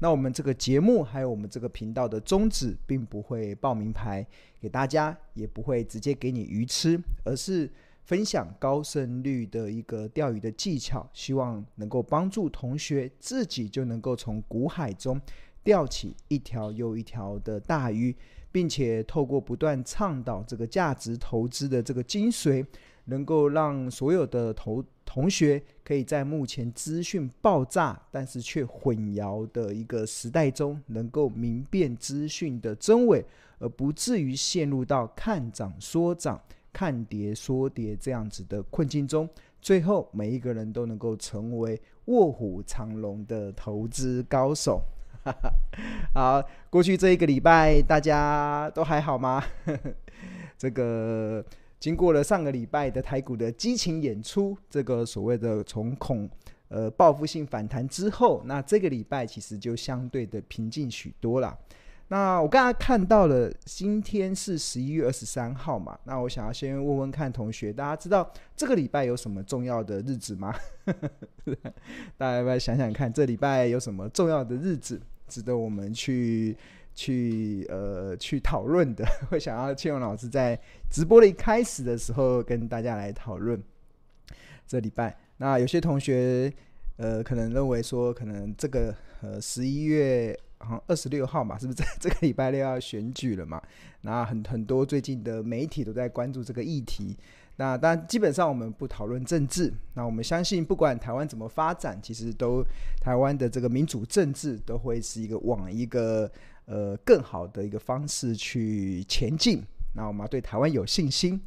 那我们这个节目还有我们这个频道的宗旨，并不会报名牌给大家，也不会直接给你鱼吃，而是分享高胜率的一个钓鱼的技巧，希望能够帮助同学自己就能够从股海中钓起一条又一条的大鱼，并且透过不断倡导这个价值投资的这个精髓，能够让所有的同同学可以在目前资讯爆炸，但是却混淆的一个时代中，能够明辨资讯的真伪，而不至于陷入到看涨说涨、看跌说跌这样子的困境中。最后，每一个人都能够成为卧虎藏龙的投资高手。好，过去这一个礼拜大家都还好吗？这个。经过了上个礼拜的台股的激情演出，这个所谓的从恐呃报复性反弹之后，那这个礼拜其实就相对的平静许多了。那我刚才看到了，今天是十一月二十三号嘛，那我想要先问问看同学，大家知道这个礼拜有什么重要的日子吗？大家要不要想想看，这礼拜有什么重要的日子值得我们去？去呃去讨论的，会想要庆荣老师在直播的一开始的时候跟大家来讨论这礼拜。那有些同学呃可能认为说，可能这个呃十一月好像二十六号嘛，是不是在 这个礼拜六要选举了嘛？那很很多最近的媒体都在关注这个议题。那当然，基本上我们不讨论政治。那我们相信，不管台湾怎么发展，其实都台湾的这个民主政治都会是一个往一个。呃，更好的一个方式去前进。那我们要对台湾有信心。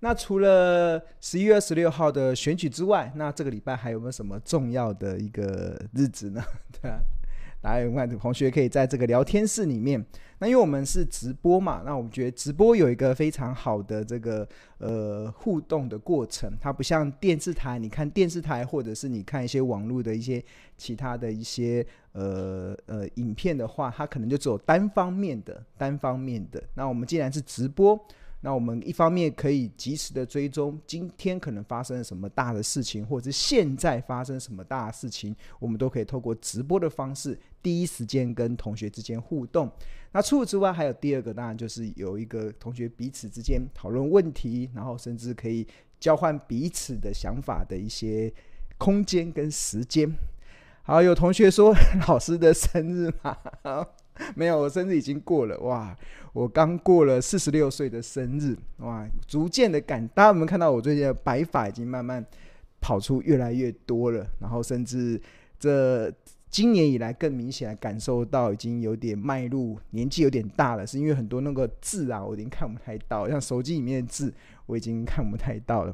那除了十一月二十六号的选举之外，那这个礼拜还有没有什么重要的一个日子呢？对啊。大家有没有同学可以在这个聊天室里面？那因为我们是直播嘛，那我们觉得直播有一个非常好的这个呃互动的过程。它不像电视台，你看电视台或者是你看一些网络的一些其他的一些呃呃影片的话，它可能就只有单方面的单方面的。那我们既然是直播。那我们一方面可以及时的追踪今天可能发生了什么大的事情，或者是现在发生什么大的事情，我们都可以透过直播的方式，第一时间跟同学之间互动。那除此之外，还有第二个，当然就是有一个同学彼此之间讨论问题，然后甚至可以交换彼此的想法的一些空间跟时间。好，有同学说 老师的生日吗？没有，我生日已经过了哇！我刚过了四十六岁的生日哇，逐渐的感，大家有没有看到我最近的白发已经慢慢跑出越来越多了？然后甚至这今年以来更明显感受到已经有点迈入年纪有点大了，是因为很多那个字啊，我已经看不太到，像手机里面的字我已经看不太到了。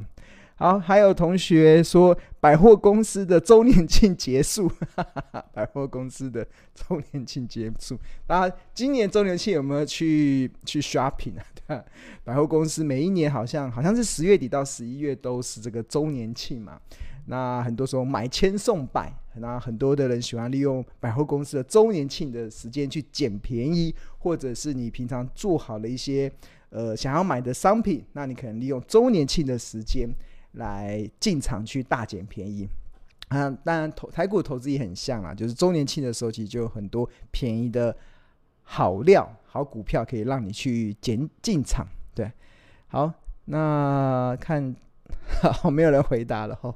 好，还有同学说百货公司的周年庆结束，哈哈哈，百货公司的周年庆结束。大家今年周年庆有没有去去 shopping 啊？对？百货公司每一年好像好像是十月底到十一月都是这个周年庆嘛。那很多时候买千送百，那很多的人喜欢利用百货公司的周年庆的时间去捡便宜，或者是你平常做好了一些呃想要买的商品，那你可能利用周年庆的时间。来进场去大捡便宜，啊，当然投台股投资也很像啊，就是周年庆的时候，其实就有很多便宜的好料、好股票可以让你去捡进场。对，好，那看好没有人回答了哈。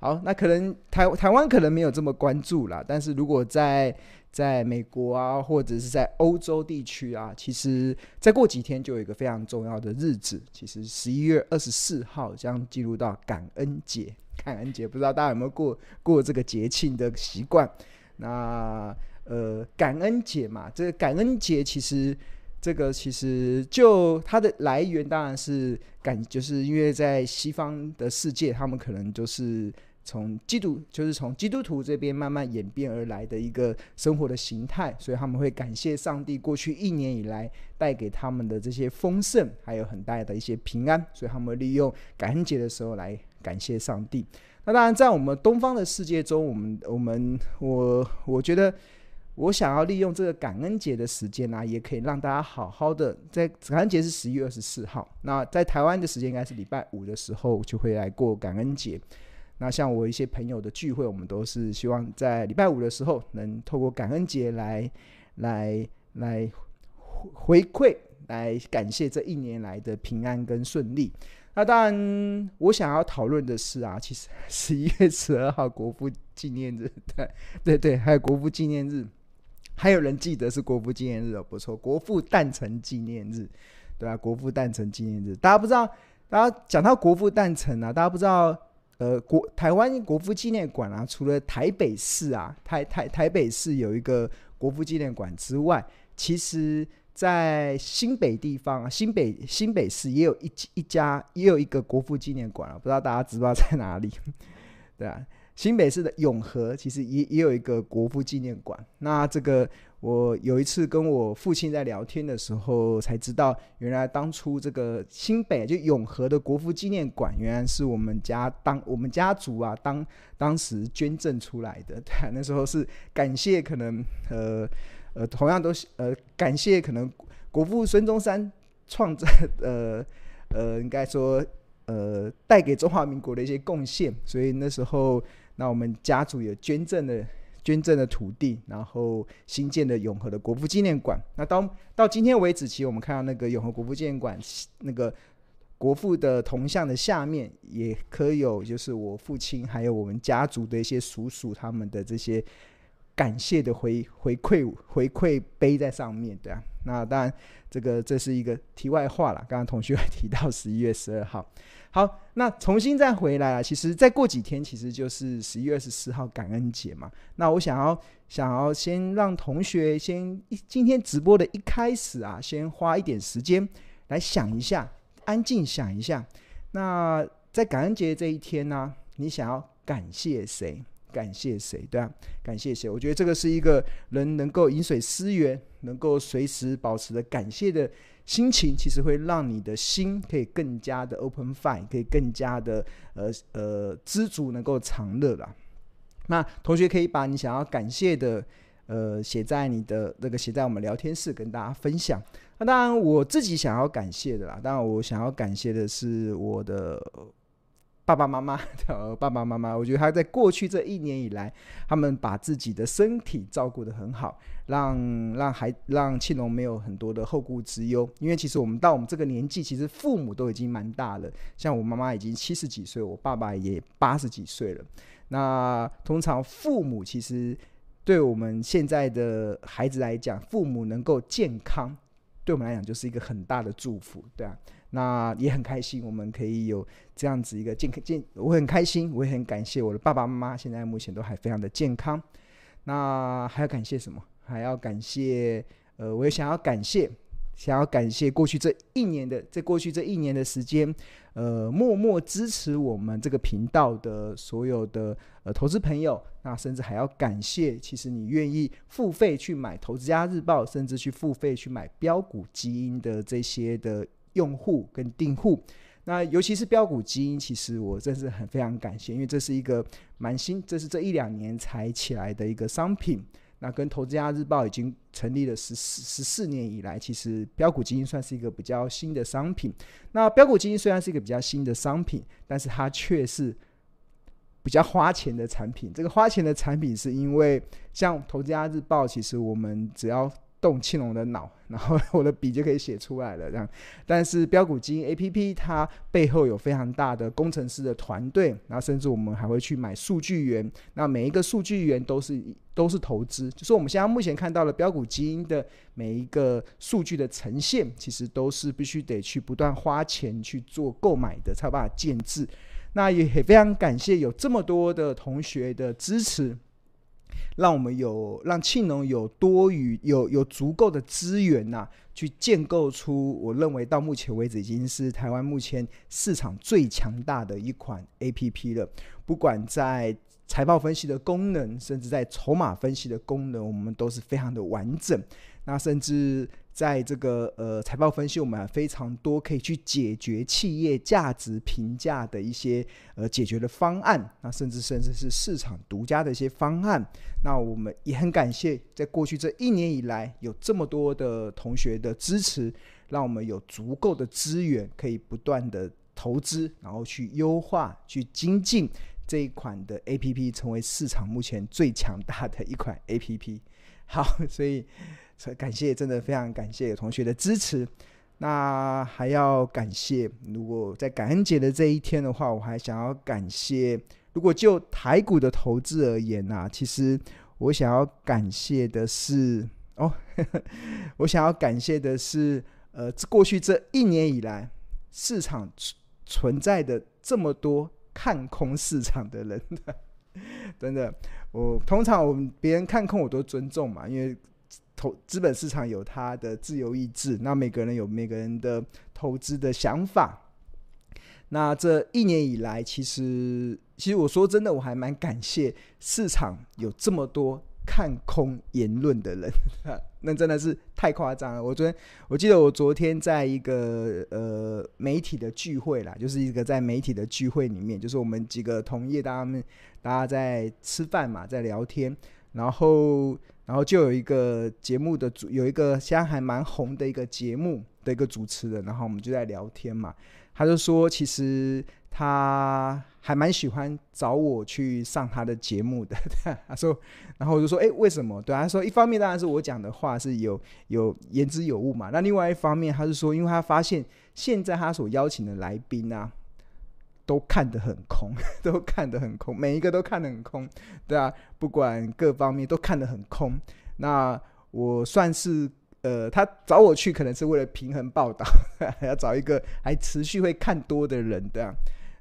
好，那可能台台湾可能没有这么关注啦，但是如果在在美国啊，或者是在欧洲地区啊，其实再过几天就有一个非常重要的日子。其实十一月二十四号将进入到感恩节。感恩节不知道大家有没有过过这个节庆的习惯？那呃，感恩节嘛，这个感恩节其实这个其实就它的来源当然是感，就是因为在西方的世界，他们可能就是。从基督就是从基督徒这边慢慢演变而来的一个生活的形态，所以他们会感谢上帝过去一年以来带给他们的这些丰盛，还有很大的一些平安，所以他们利用感恩节的时候来感谢上帝。那当然，在我们东方的世界中，我们我们我我觉得我想要利用这个感恩节的时间呢、啊，也可以让大家好好的在感恩节是十一月二十四号，那在台湾的时间应该是礼拜五的时候就会来过感恩节。那像我一些朋友的聚会，我们都是希望在礼拜五的时候，能透过感恩节来来来回馈，来感谢这一年来的平安跟顺利。那当然，我想要讨论的是啊，其实十一月十二号国父纪念日，对对对，还有国父纪念日，还有人记得是国父纪念日哦，不错，国父诞辰纪念日，对吧？国父诞辰纪念日，大家不知道，大家讲到国父诞辰啊，大家不知道，呃，国台湾国父纪念馆啊，除了台北市啊，台台台北市有一个国父纪念馆之外，其实。在新北地方啊，新北新北市也有一一家，也有一个国父纪念馆啊，不知道大家知不知道在哪里？对啊，新北市的永和其实也也有一个国父纪念馆。那这个我有一次跟我父亲在聊天的时候才知道，原来当初这个新北就永和的国父纪念馆，原来是我们家当我们家族啊当当时捐赠出来的。对，那时候是感谢可能呃。呃，同样都是呃，感谢可能国父孙中山创造呃呃，应该说呃，带给中华民国的一些贡献，所以那时候那我们家族有捐赠的捐赠的土地，然后新建的永和的国父纪念馆。那到到今天为止，其实我们看到那个永和国父纪念馆那个国父的铜像的下面，也刻有就是我父亲还有我们家族的一些叔叔他们的这些。感谢的回回馈回馈碑在上面，对啊，那当然这个这是一个题外话了。刚刚同学提到十一月十二号，好，那重新再回来啊，其实再过几天其实就是十一月二十四号感恩节嘛。那我想要想要先让同学先今天直播的一开始啊，先花一点时间来想一下，安静想一下。那在感恩节这一天呢，你想要感谢谁？感谢谁？对啊，感谢谁？我觉得这个是一个人能够饮水思源，能够随时保持着感谢的心情，其实会让你的心可以更加的 open fire，可以更加的呃呃知足，能够常乐啦。那同学可以把你想要感谢的呃写在你的那个写在我们聊天室跟大家分享。那当然我自己想要感谢的啦，当然我想要感谢的是我的。爸爸妈妈 的，爸爸妈妈，我觉得他在过去这一年以来，他们把自己的身体照顾得很好，让让孩让庆龙没有很多的后顾之忧。因为其实我们到我们这个年纪，其实父母都已经蛮大了，像我妈妈已经七十几岁，我爸爸也八十几岁了。那通常父母其实对我们现在的孩子来讲，父母能够健康，对我们来讲就是一个很大的祝福，对啊。那也很开心，我们可以有这样子一个健康健，我很开心，我也很感谢我的爸爸妈妈，现在目前都还非常的健康。那还要感谢什么？还要感谢，呃，我也想要感谢，想要感谢过去这一年的，在过去这一年的时间，呃，默默支持我们这个频道的所有的呃投资朋友。那甚至还要感谢，其实你愿意付费去买《投资家日报》，甚至去付费去买标股基因的这些的。用户跟订户，那尤其是标股基因，其实我真是很非常感谢，因为这是一个蛮新，这是这一两年才起来的一个商品。那跟投资家日报已经成立了十四十四年以来，其实标股基因算是一个比较新的商品。那标股基因虽然是一个比较新的商品，但是它却是比较花钱的产品。这个花钱的产品是因为像投资家日报，其实我们只要动青龙的脑，然后我的笔就可以写出来了。这样，但是标股基因 APP 它背后有非常大的工程师的团队，然后甚至我们还会去买数据源。那每一个数据源都是都是投资，就是我们现在目前看到的标股基因的每一个数据的呈现，其实都是必须得去不断花钱去做购买的，才有办法建置。那也非常感谢有这么多的同学的支持。让我们有让庆农有多余有有足够的资源呐、啊，去建构出我认为到目前为止已经是台湾目前市场最强大的一款 APP 了。不管在财报分析的功能，甚至在筹码分析的功能，我们都是非常的完整。那甚至。在这个呃财报分析，我们还非常多可以去解决企业价值评价的一些呃解决的方案，那甚至甚至是市场独家的一些方案。那我们也很感谢，在过去这一年以来，有这么多的同学的支持，让我们有足够的资源可以不断的投资，然后去优化、去精进这一款的 APP 成为市场目前最强大的一款 APP。好，所以感谢，真的非常感谢同学的支持。那还要感谢，如果在感恩节的这一天的话，我还想要感谢。如果就台股的投资而言啊，其实我想要感谢的是哦呵呵，我想要感谢的是，呃，过去这一年以来，市场存在的这么多看空市场的人，真的，我通常我们别人看空我都尊重嘛，因为。投资本市场有它的自由意志，那每个人有每个人的投资的想法。那这一年以来，其实其实我说真的，我还蛮感谢市场有这么多看空言论的人，那真的是太夸张了。我昨天我记得我昨天在一个呃媒体的聚会啦，就是一个在媒体的聚会里面，就是我们几个同业，大家们大家在吃饭嘛，在聊天，然后。然后就有一个节目的主，有一个现在还蛮红的一个节目的一个主持人，然后我们就在聊天嘛。他就说，其实他还蛮喜欢找我去上他的节目的。他说，然后我就说，哎，为什么？对，他说，一方面当然是我讲的话是有有言之有物嘛。那另外一方面，他是说，因为他发现现在他所邀请的来宾啊。都看得很空，都看得很空，每一个都看得很空，对啊，不管各方面都看得很空。那我算是呃，他找我去可能是为了平衡报道，要找一个还持续会看多的人，对啊。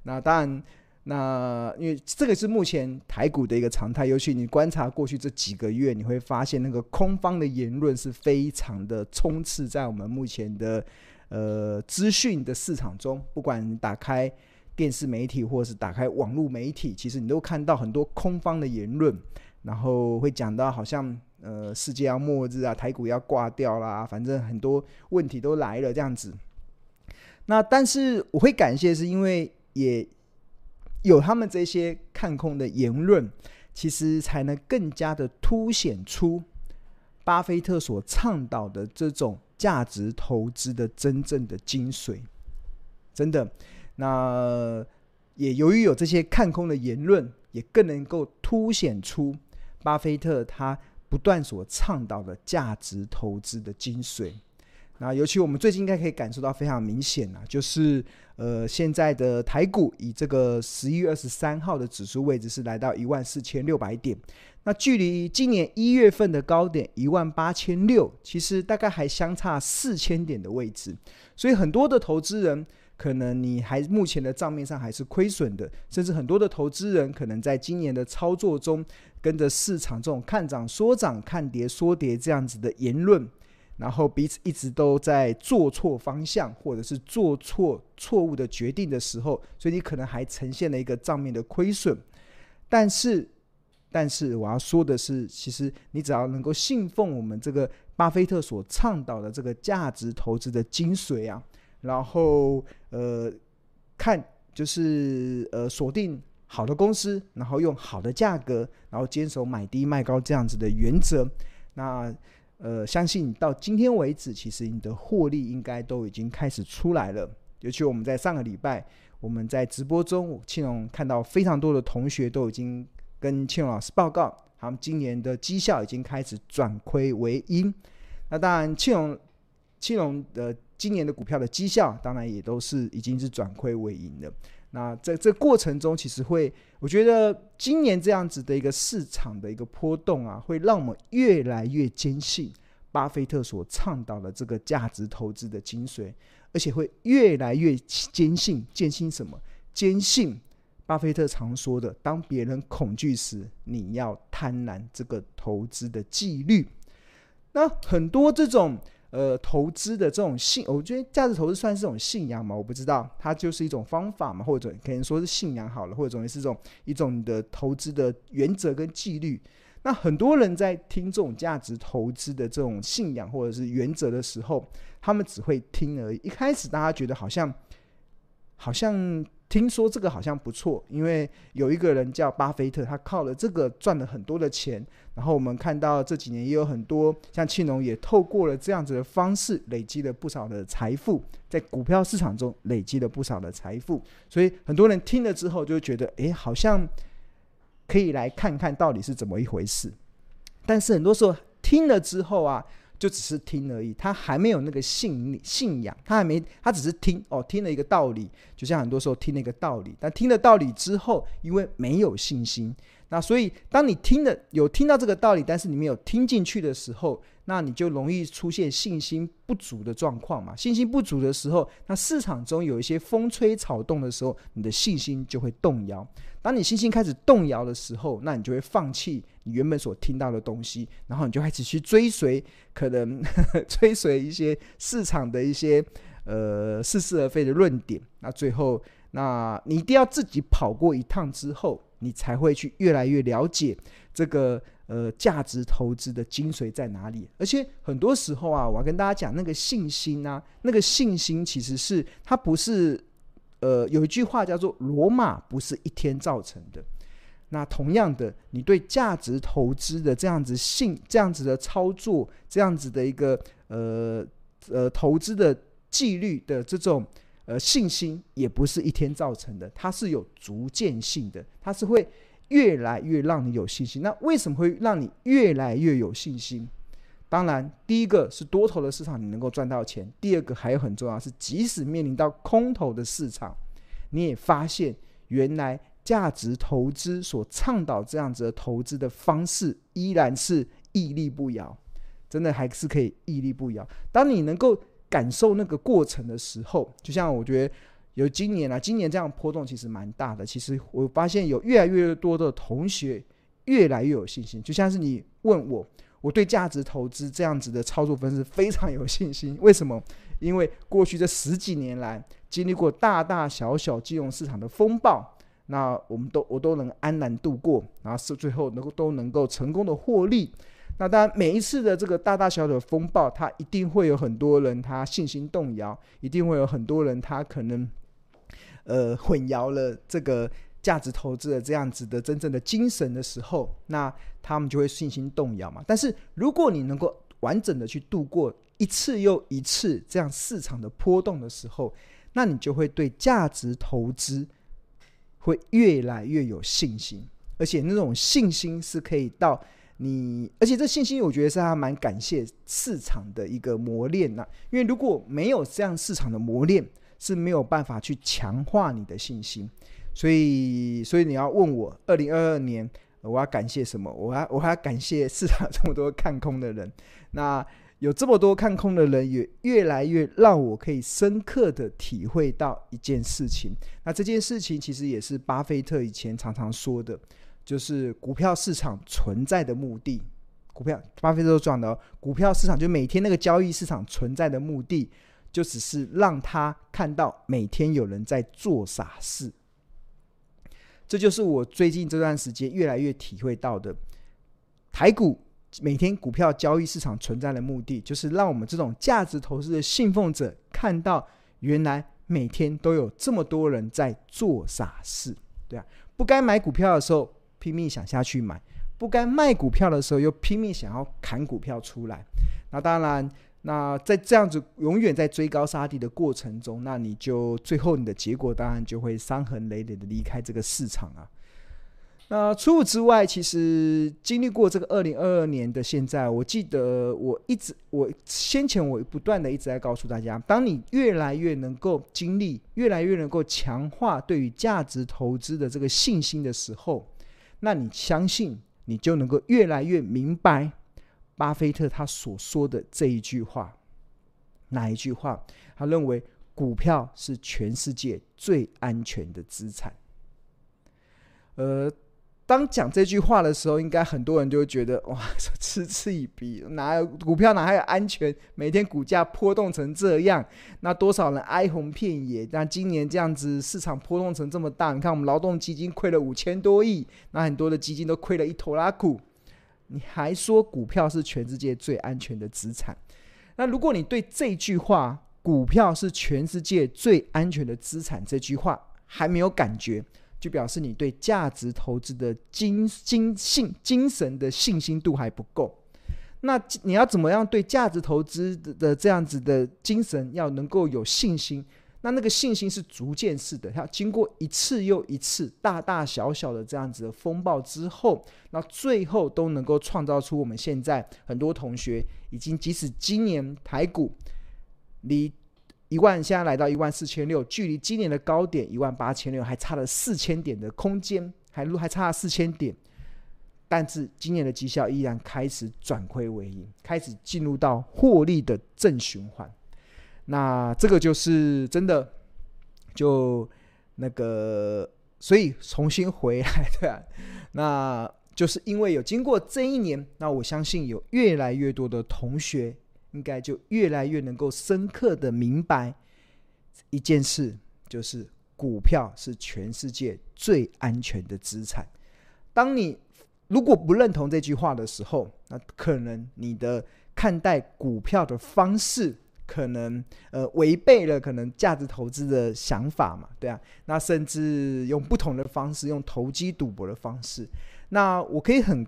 那当然，那因为这个是目前台股的一个常态，尤其你观察过去这几个月，你会发现那个空方的言论是非常的充斥在我们目前的呃资讯的市场中，不管你打开。电视媒体或者是打开网络媒体，其实你都看到很多空方的言论，然后会讲到好像呃世界要末日啊，台股要挂掉啦，反正很多问题都来了这样子。那但是我会感谢，是因为也有他们这些看空的言论，其实才能更加的凸显出巴菲特所倡导的这种价值投资的真正的精髓，真的。那也由于有这些看空的言论，也更能够凸显出巴菲特他不断所倡导的价值投资的精髓。那尤其我们最近应该可以感受到非常明显啊，就是呃现在的台股以这个十一月二十三号的指数位置是来到一万四千六百点，那距离今年一月份的高点一万八千六，其实大概还相差四千点的位置，所以很多的投资人。可能你还目前的账面上还是亏损的，甚至很多的投资人可能在今年的操作中，跟着市场这种看涨说涨、看跌说跌这样子的言论，然后彼此一直都在做错方向，或者是做错错误的决定的时候，所以你可能还呈现了一个账面的亏损。但是，但是我要说的是，其实你只要能够信奉我们这个巴菲特所倡导的这个价值投资的精髓啊。然后呃，看就是呃锁定好的公司，然后用好的价格，然后坚守买低卖高这样子的原则。那呃，相信到今天为止，其实你的获利应该都已经开始出来了。尤其我们在上个礼拜，我们在直播中，庆隆看到非常多的同学都已经跟庆隆老师报告，他们今年的绩效已经开始转亏为盈。那当然，庆隆庆隆的。今年的股票的绩效，当然也都是已经是转亏为盈的。那在这过程中，其实会，我觉得今年这样子的一个市场的一个波动啊，会让我们越来越坚信巴菲特所倡导的这个价值投资的精髓，而且会越来越坚信，坚信什么？坚信巴菲特常说的：当别人恐惧时，你要贪婪这个投资的纪律。那很多这种。呃，投资的这种信，我觉得价值投资算是这种信仰嘛？我不知道，它就是一种方法嘛，或者可能说是信仰好了，或者总是这种一种你的投资的原则跟纪律。那很多人在听这种价值投资的这种信仰或者是原则的时候，他们只会听而已。一开始大家觉得好像好像听说这个好像不错，因为有一个人叫巴菲特，他靠了这个赚了很多的钱。然后我们看到这几年也有很多像庆农也透过了这样子的方式累积了不少的财富，在股票市场中累积了不少的财富。所以很多人听了之后就觉得，哎，好像可以来看看到底是怎么一回事。但是很多时候听了之后啊。就只是听而已，他还没有那个信信仰，他还没，他只是听哦，听了一个道理，就像很多时候听了一个道理，但听了道理之后，因为没有信心，那所以当你听的有听到这个道理，但是你没有听进去的时候，那你就容易出现信心不足的状况嘛。信心不足的时候，那市场中有一些风吹草动的时候，你的信心就会动摇。当你信心开始动摇的时候，那你就会放弃你原本所听到的东西，然后你就开始去追随，可能 追随一些市场的一些呃似是而非的论点。那最后，那你一定要自己跑过一趟之后，你才会去越来越了解这个呃价值投资的精髓在哪里。而且很多时候啊，我要跟大家讲，那个信心啊，那个信心其实是它不是。呃，有一句话叫做“罗马不是一天造成的”。那同样的，你对价值投资的这样子信、这样子的操作、这样子的一个呃呃投资的纪律的这种呃信心，也不是一天造成的，它是有逐渐性的，它是会越来越让你有信心。那为什么会让你越来越有信心？当然，第一个是多头的市场，你能够赚到钱；第二个还有很重要是，即使面临到空头的市场，你也发现原来价值投资所倡导这样子的投资的方式依然是屹立不摇，真的还是可以屹立不摇。当你能够感受那个过程的时候，就像我觉得有今年啊，今年这样波动其实蛮大的。其实我发现有越来越多的同学越来越有信心，就像是你问我。我对价值投资这样子的操作方式非常有信心。为什么？因为过去这十几年来，经历过大大小小金融市场的风暴，那我们都我都能安然度过，然后是最后能够都能够成功的获利。那当然，每一次的这个大大小小的风暴，它一定会有很多人他信心动摇，一定会有很多人他可能呃混淆了这个。价值投资的这样子的真正的精神的时候，那他们就会信心动摇嘛。但是如果你能够完整的去度过一次又一次这样市场的波动的时候，那你就会对价值投资会越来越有信心，而且那种信心是可以到你，而且这信心我觉得是还蛮感谢市场的一个磨练呐。因为如果没有这样市场的磨练，是没有办法去强化你的信心。所以，所以你要问我，二零二二年我要感谢什么？我还我还要感谢市场这么多看空的人。那有这么多看空的人，也越来越让我可以深刻的体会到一件事情。那这件事情其实也是巴菲特以前常常说的，就是股票市场存在的目的。股票，巴菲特都讲的哦，股票市场就每天那个交易市场存在的目的，就只是让他看到每天有人在做傻事。这就是我最近这段时间越来越体会到的，台股每天股票交易市场存在的目的，就是让我们这种价值投资的信奉者看到，原来每天都有这么多人在做傻事，对啊，不该买股票的时候拼命想下去买，不该卖股票的时候又拼命想要砍股票出来，那当然。那在这样子永远在追高杀低的过程中，那你就最后你的结果当然就会伤痕累累的离开这个市场啊。那除此之外，其实经历过这个二零二二年的现在，我记得我一直我先前我不断的一直在告诉大家，当你越来越能够经历，越来越能够强化对于价值投资的这个信心的时候，那你相信你就能够越来越明白。巴菲特他所说的这一句话，哪一句话？他认为股票是全世界最安全的资产。呃，当讲这句话的时候，应该很多人就会觉得哇，嗤之以鼻，哪有股票哪还有安全？每天股价波动成这样，那多少人哀鸿遍野？那今年这样子市场波动成这么大，你看我们劳动基金亏了五千多亿，那很多的基金都亏了一头拉库。你还说股票是全世界最安全的资产？那如果你对这句话“股票是全世界最安全的资产”这句话还没有感觉，就表示你对价值投资的精精信精神的信心度还不够。那你要怎么样对价值投资的这样子的精神要能够有信心？那那个信心是逐渐式的，要经过一次又一次大大小小的这样子的风暴之后，那最后都能够创造出我们现在很多同学已经，即使今年台股离一万现在来到一万四千六，距离今年的高点一万八千六还差了四千点的空间，还还差四千点。但是今年的绩效依然开始转亏为盈，开始进入到获利的正循环。那这个就是真的，就那个，所以重新回来，对啊，那就是因为有经过这一年，那我相信有越来越多的同学，应该就越来越能够深刻的明白一件事，就是股票是全世界最安全的资产。当你如果不认同这句话的时候，那可能你的看待股票的方式，可能呃违背了可能价值投资的想法嘛，对啊，那甚至用不同的方式，用投机赌博的方式，那我可以很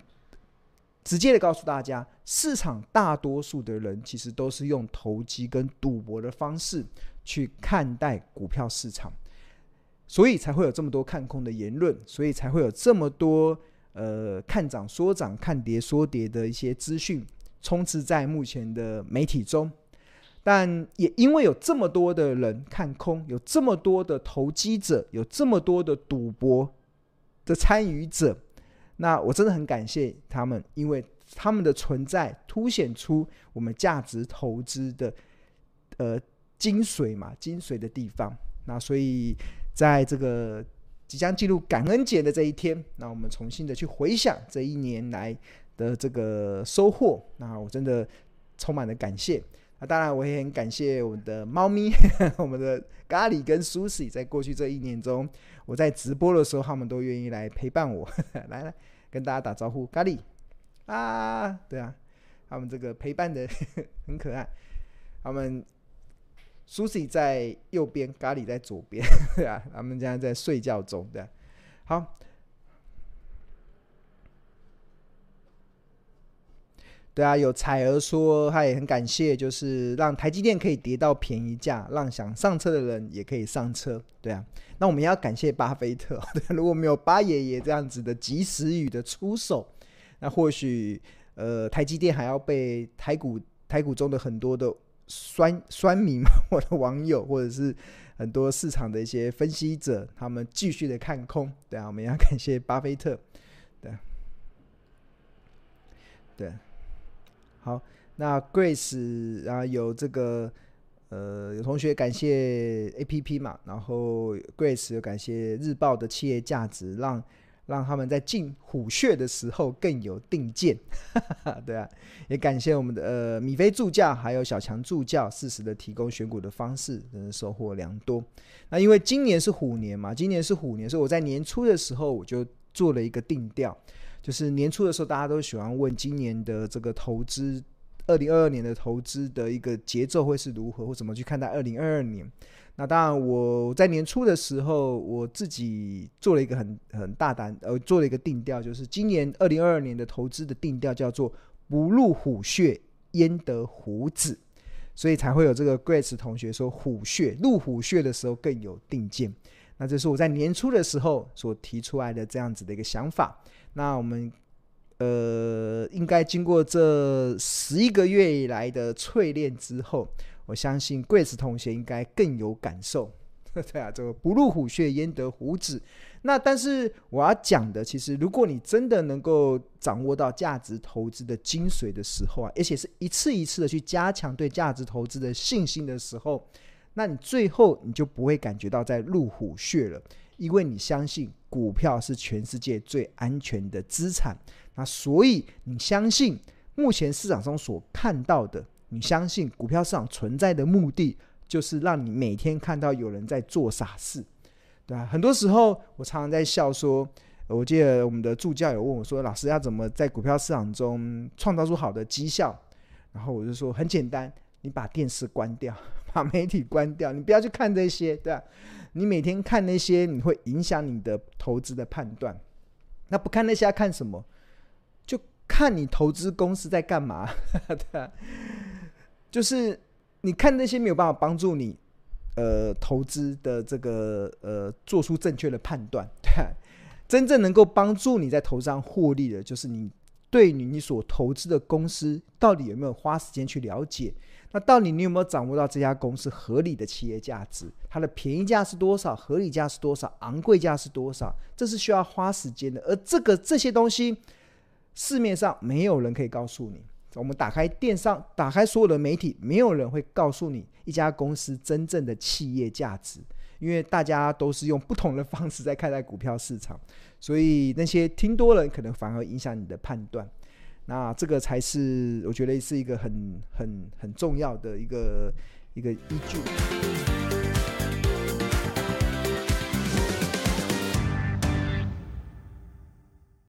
直接的告诉大家，市场大多数的人其实都是用投机跟赌博的方式去看待股票市场，所以才会有这么多看空的言论，所以才会有这么多。呃，看涨说涨，看跌说跌的一些资讯充斥在目前的媒体中，但也因为有这么多的人看空，有这么多的投机者，有这么多的赌博的参与者，那我真的很感谢他们，因为他们的存在凸显出我们价值投资的呃精髓嘛，精髓的地方。那所以在这个。即将进入感恩节的这一天，那我们重新的去回想这一年来的这个收获，那我真的充满了感谢。那当然，我也很感谢我们的猫咪，我们的咖喱跟苏西，在过去这一年中，我在直播的时候，他们都愿意来陪伴我。来来，跟大家打招呼，咖喱啊，对啊，他们这个陪伴的 很可爱，他们。Susie 在右边，咖喱在左边，对啊，他们现在在睡觉中，对，好，对啊，有彩儿说他也很感谢，就是让台积电可以跌到便宜价，让想上车的人也可以上车，对啊，那我们要感谢巴菲特，对，如果没有巴爷爷这样子的及时雨的出手，那或许呃台积电还要被台股台股中的很多的。酸酸民嘛，我的网友或者是很多市场的一些分析者，他们继续的看空，对啊，我们要感谢巴菲特，对，对，好，那 Grace 啊有这个呃有同学感谢 APP 嘛，然后 Grace 有感谢日报的企业价值让。让他们在进虎穴的时候更有定见，对啊，也感谢我们的呃米菲助教还有小强助教适时的提供选股的方式，真的收获良多。那因为今年是虎年嘛，今年是虎年，所以我在年初的时候我就做了一个定调，就是年初的时候大家都喜欢问今年的这个投资，二零二二年的投资的一个节奏会是如何，或怎么去看待二零二二年。那当然，我在年初的时候，我自己做了一个很很大胆，呃，做了一个定调，就是今年二零二二年的投资的定调叫做“不入虎穴，焉得虎子”，所以才会有这个 Grace 同学说“虎穴入虎穴的时候更有定见”。那这是我在年初的时候所提出来的这样子的一个想法。那我们呃，应该经过这十一个月以来的淬炼之后。我相信 Grace 同学应该更有感受，对啊，这个不入虎穴焉得虎子。那但是我要讲的，其实如果你真的能够掌握到价值投资的精髓的时候啊，而且是一次一次的去加强对价值投资的信心的时候，那你最后你就不会感觉到在入虎穴了，因为你相信股票是全世界最安全的资产。那所以你相信目前市场中所看到的。你相信股票市场存在的目的，就是让你每天看到有人在做傻事，对吧？很多时候，我常常在笑说，我记得我们的助教有问我说：“老师要怎么在股票市场中创造出好的绩效？”然后我就说：“很简单，你把电视关掉，把媒体关掉，你不要去看这些，对吧？你每天看那些，你会影响你的投资的判断。那不看那些，看什么？就看你投资公司在干嘛。对啊，就是你看那些没有办法帮助你，呃，投资的这个呃，做出正确的判断。对啊，真正能够帮助你在投资上获利的，就是你对你你所投资的公司到底有没有花时间去了解。那到底你有没有掌握到这家公司合理的企业价值？它的便宜价是多少？合理价是多少？昂贵价是多少？这是需要花时间的。而这个这些东西，市面上没有人可以告诉你。我们打开电商，打开所有的媒体，没有人会告诉你一家公司真正的企业价值，因为大家都是用不同的方式在看待股票市场，所以那些听多了，可能反而影响你的判断。那这个才是我觉得是一个很很很重要的一个一个依据。